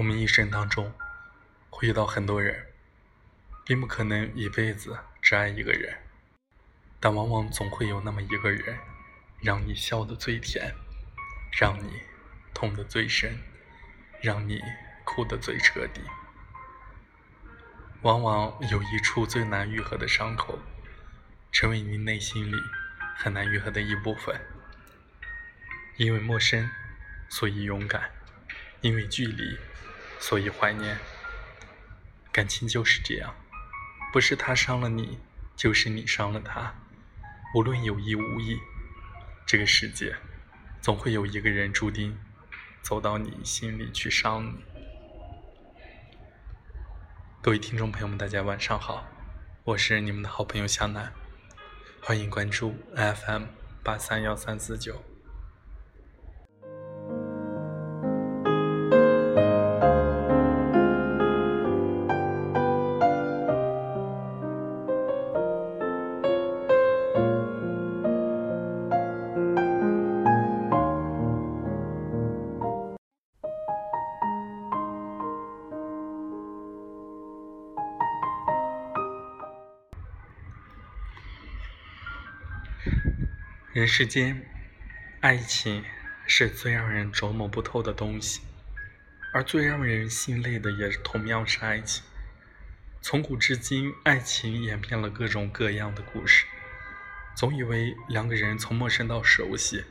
我们一生当中会遇到很多人，并不可能一辈子只爱一个人，但往往总会有那么一个人，让你笑得最甜，让你痛得最深，让你哭得最彻底。往往有一处最难愈合的伤口，成为你内心里很难愈合的一部分。因为陌生，所以勇敢；因为距离，所以怀念。感情就是这样，不是他伤了你，就是你伤了他。无论有意无意，这个世界总会有一个人注定走到你心里去伤你。各位听众朋友们，大家晚上好，我是你们的好朋友向南，欢迎关注 FM 八三幺三四九。世间，爱情是最让人琢磨不透的东西，而最让人心累的也同样是爱情。从古至今，爱情演变了各种各样的故事。总以为两个人从陌生到熟悉，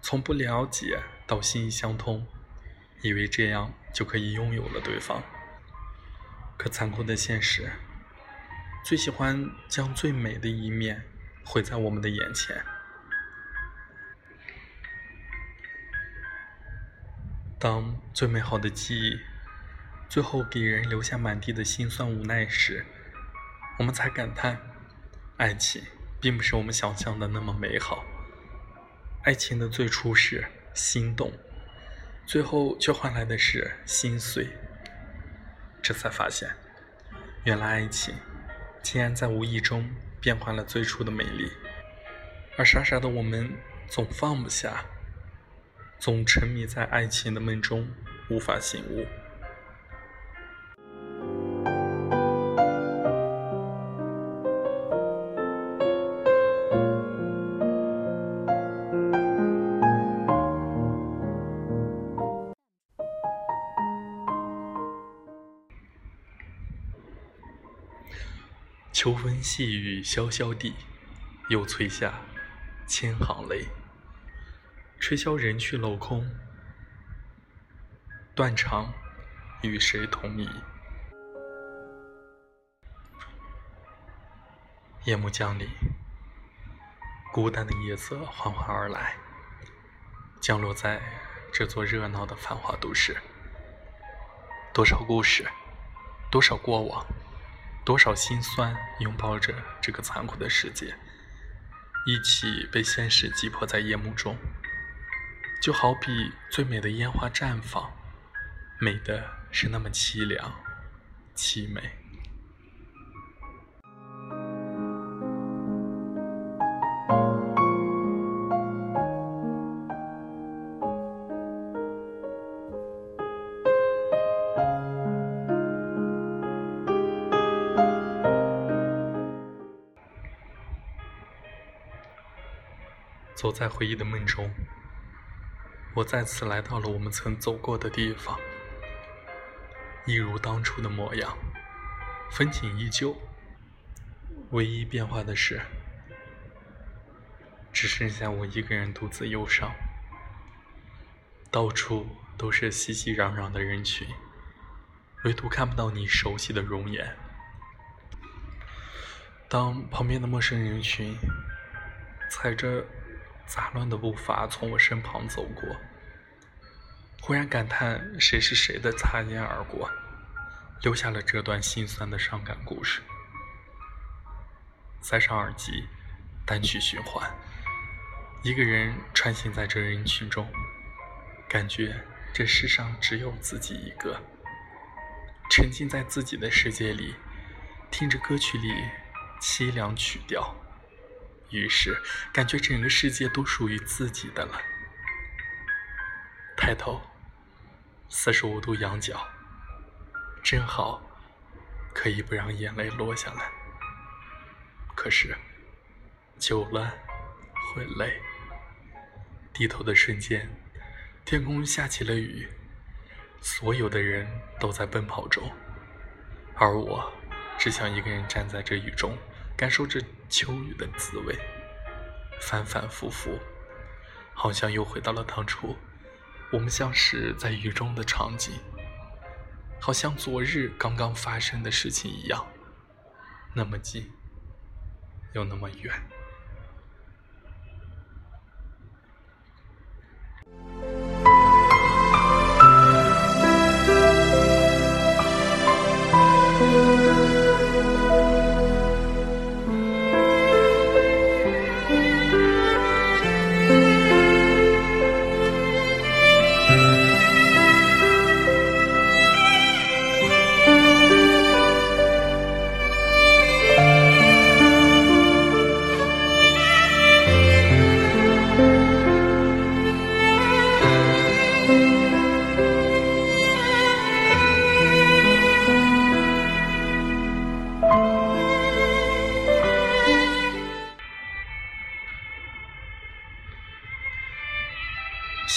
从不了解到心意相通，以为这样就可以拥有了对方。可残酷的现实，最喜欢将最美的一面毁在我们的眼前。当最美好的记忆，最后给人留下满地的心酸无奈时，我们才感叹，爱情并不是我们想象的那么美好。爱情的最初是心动，最后却换来的是心碎。这才发现，原来爱情竟然在无意中变换了最初的美丽，而傻傻的我们总放不下。总沉迷在爱情的梦中，无法醒悟。秋风细雨潇潇地，又催下千行泪。吹箫人去楼空，断肠与谁同椅？夜幕降临，孤单的夜色缓缓而来，降落在这座热闹的繁华都市。多少故事，多少过往，多少心酸，拥抱着这个残酷的世界，一起被现实击破在夜幕中。就好比最美的烟花绽放，美的是那么凄凉、凄美。走在回忆的梦中。我再次来到了我们曾走过的地方，一如当初的模样，风景依旧。唯一变化的是，只剩下我一个人独自忧伤。到处都是熙熙攘攘的人群，唯独看不到你熟悉的容颜。当旁边的陌生人群踩着。杂乱的步伐从我身旁走过，忽然感叹谁是谁的擦肩而过，留下了这段心酸的伤感故事。塞上耳机，单曲循环，一个人穿行在这人群中，感觉这世上只有自己一个，沉浸在自己的世界里，听着歌曲里凄凉曲调。于是，感觉整个世界都属于自己的了。抬头，四十五度仰角，正好，可以不让眼泪落下来。可是，久了会累。低头的瞬间，天空下起了雨，所有的人都在奔跑中，而我只想一个人站在这雨中，感受着秋雨的滋味，反反复复，好像又回到了当初，我们相识在雨中的场景，好像昨日刚刚发生的事情一样，那么近，又那么远。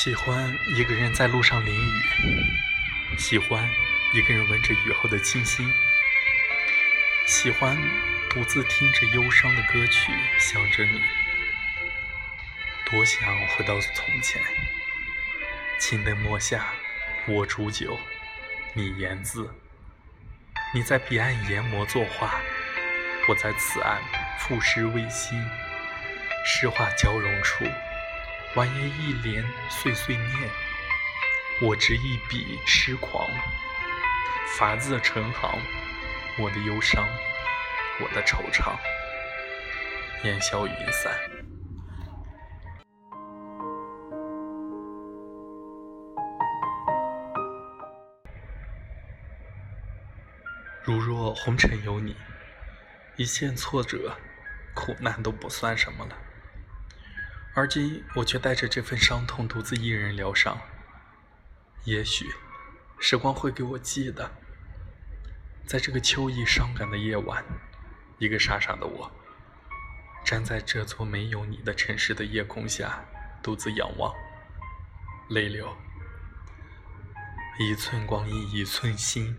喜欢一个人在路上淋雨，喜欢一个人闻着雨后的清新，喜欢独自听着忧伤的歌曲，想着你。多想回到从前，青灯墨下，我煮酒，你言字。你在彼岸研磨作画，我在此岸赋诗为心，诗画交融处。完颜一帘碎碎念，我执一笔痴狂，法字成行，我的忧伤，我的惆怅，烟消云散。如若红尘有你，一切挫折、苦难都不算什么了。而今，我却带着这份伤痛，独自一人疗伤。也许，时光会给我记得，在这个秋意伤感的夜晚，一个傻傻的我，站在这座没有你的城市的夜空下，独自仰望，泪流。一寸光阴一寸心，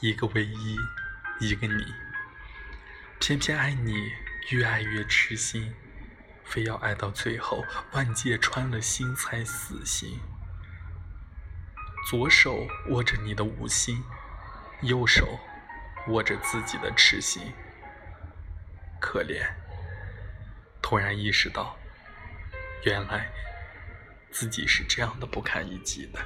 一个唯一，一个你，偏偏爱你，越爱越痴心。非要爱到最后，万箭穿了心才死心。左手握着你的无心，右手握着自己的痴心。可怜，突然意识到，原来自己是这样的不堪一击的。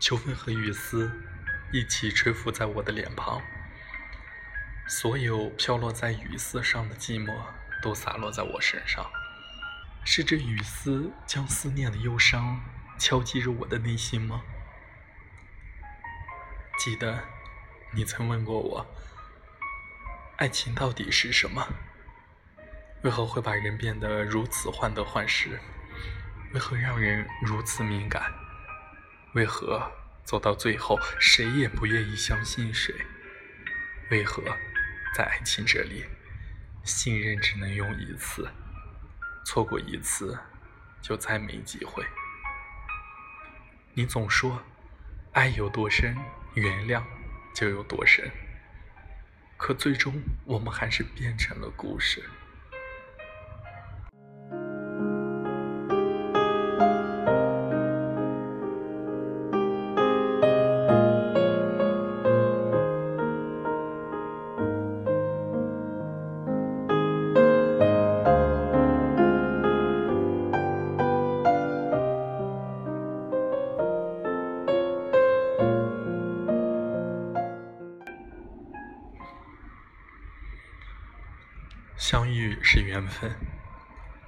秋风和雨丝一起吹拂在我的脸庞，所有飘落在雨丝上的寂寞都洒落在我身上。是这雨丝将思念的忧伤敲击着我的内心吗？记得你曾问过我，爱情到底是什么？为何会把人变得如此患得患失？为何让人如此敏感？为何走到最后，谁也不愿意相信谁？为何在爱情这里，信任只能用一次，错过一次就再没机会？你总说，爱有多深，原谅就有多深。可最终，我们还是变成了故事。相遇是缘分，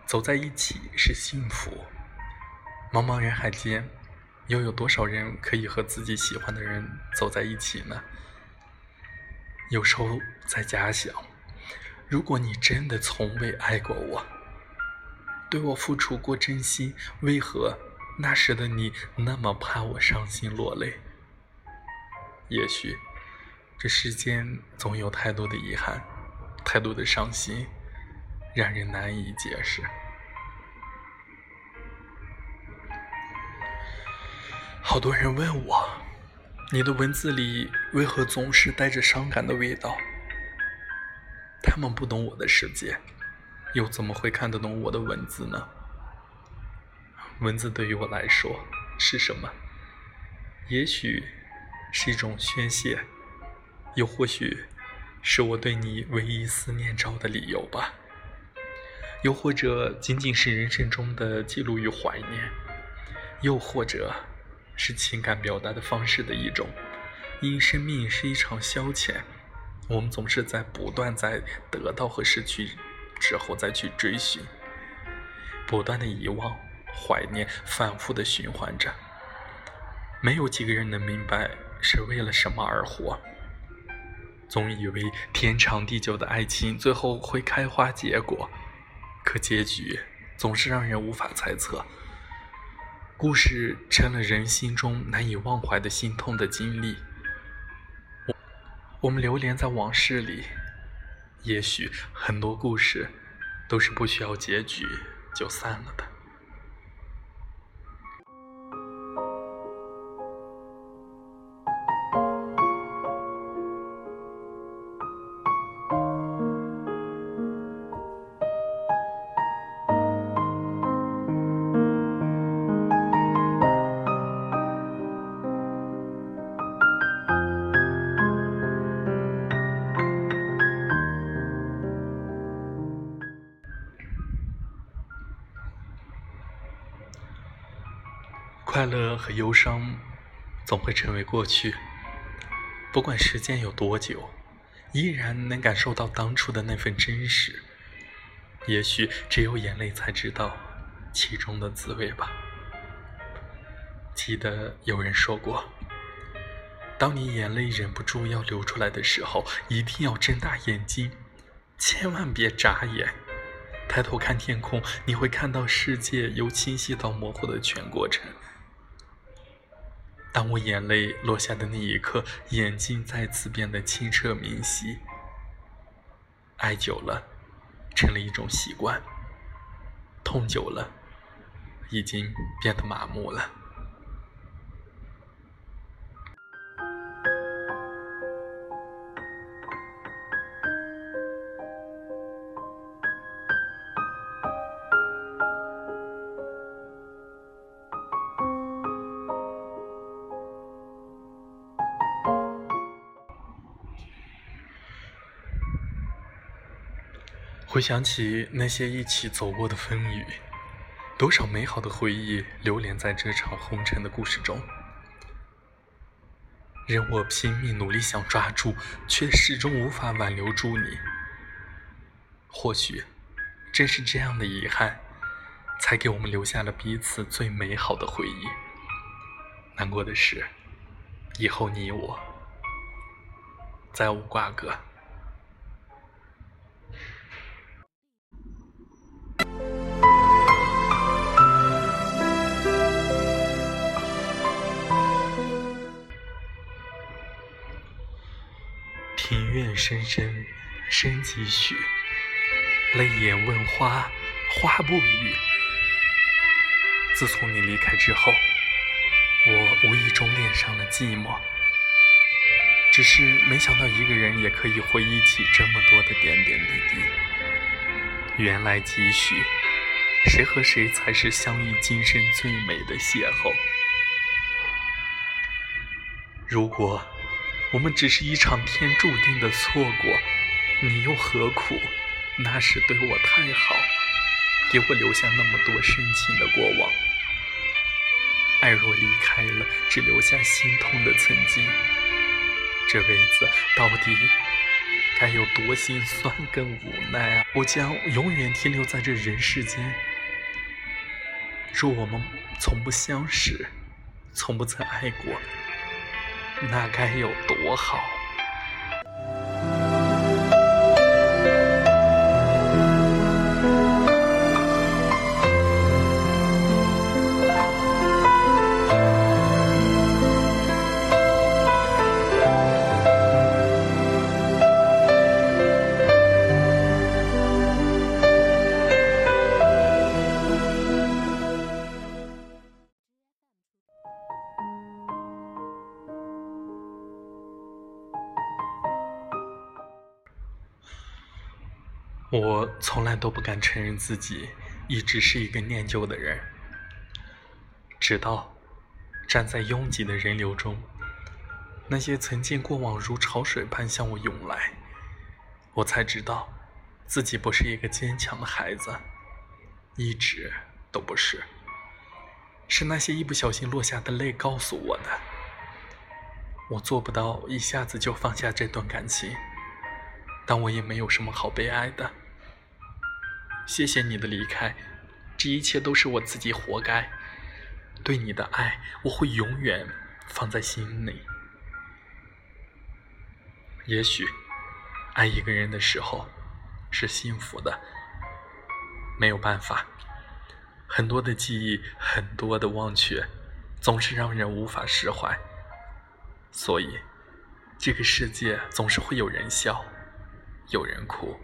走在一起是幸福。茫茫人海间，又有多少人可以和自己喜欢的人走在一起呢？有时候在假想，如果你真的从未爱过我，对我付出过真心，为何那时的你那么怕我伤心落泪？也许，这世间总有太多的遗憾。太多的伤心，让人难以解释。好多人问我，你的文字里为何总是带着伤感的味道？他们不懂我的世界，又怎么会看得懂我的文字呢？文字对于我来说是什么？也许是一种宣泄，又或许……是我对你唯一思念着的理由吧，又或者仅仅是人生中的记录与怀念，又或者是情感表达的方式的一种。因生命是一场消遣，我们总是在不断在得到和失去之后再去追寻，不断的遗忘、怀念，反复的循环着。没有几个人能明白是为了什么而活。总以为天长地久的爱情最后会开花结果，可结局总是让人无法猜测。故事成了人心中难以忘怀的心痛的经历。我我们流连在往事里，也许很多故事都是不需要结局就散了的。乐和忧伤总会成为过去，不管时间有多久，依然能感受到当初的那份真实。也许只有眼泪才知道其中的滋味吧。记得有人说过，当你眼泪忍不住要流出来的时候，一定要睁大眼睛，千万别眨眼。抬头看天空，你会看到世界由清晰到模糊的全过程。当我眼泪落下的那一刻，眼睛再次变得清澈明晰。爱久了，成了一种习惯；痛久了，已经变得麻木了。回想起那些一起走过的风雨，多少美好的回忆流连在这场红尘的故事中，任我拼命努力想抓住，却始终无法挽留住你。或许，正是这样的遗憾，才给我们留下了彼此最美好的回忆。难过的是，以后你我再无瓜葛。庭院深深深几许，泪眼问花，花不语。自从你离开之后，我无意中恋上了寂寞。只是没想到一个人也可以回忆起这么多的点点滴滴。缘来几许，谁和谁才是相遇今生最美的邂逅？如果。我们只是一场天注定的错过，你又何苦？那时对我太好，给我留下那么多深情的过往。爱若离开了，只留下心痛的曾经，这辈子到底该有多心酸跟无奈啊！我将永远停留在这人世间。若我们从不相识，从不曾爱过，那该有多好！我从来都不敢承认自己一直是一个念旧的人，直到站在拥挤的人流中，那些曾经过往如潮水般向我涌来，我才知道自己不是一个坚强的孩子，一直都不是。是那些一不小心落下的泪告诉我的，我做不到一下子就放下这段感情，但我也没有什么好悲哀的。谢谢你的离开，这一切都是我自己活该。对你的爱，我会永远放在心里。也许，爱一个人的时候是幸福的，没有办法，很多的记忆，很多的忘却，总是让人无法释怀。所以，这个世界总是会有人笑，有人哭。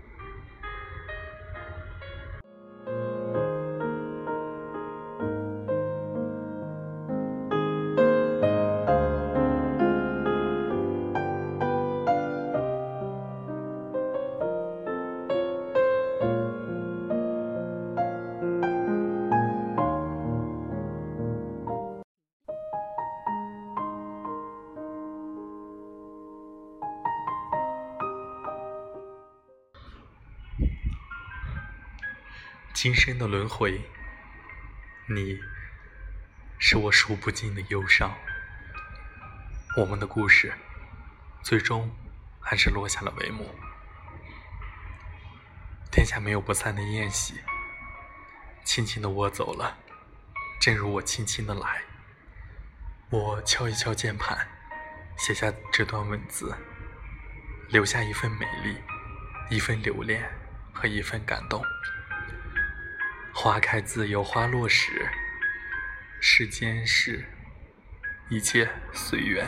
今生的轮回，你是我数不尽的忧伤。我们的故事，最终还是落下了帷幕。天下没有不散的宴席，轻轻的我走了，正如我轻轻的来。我敲一敲键盘，写下这段文字，留下一份美丽，一份留恋和一份感动。花开自有花落时，世间事，一切随缘。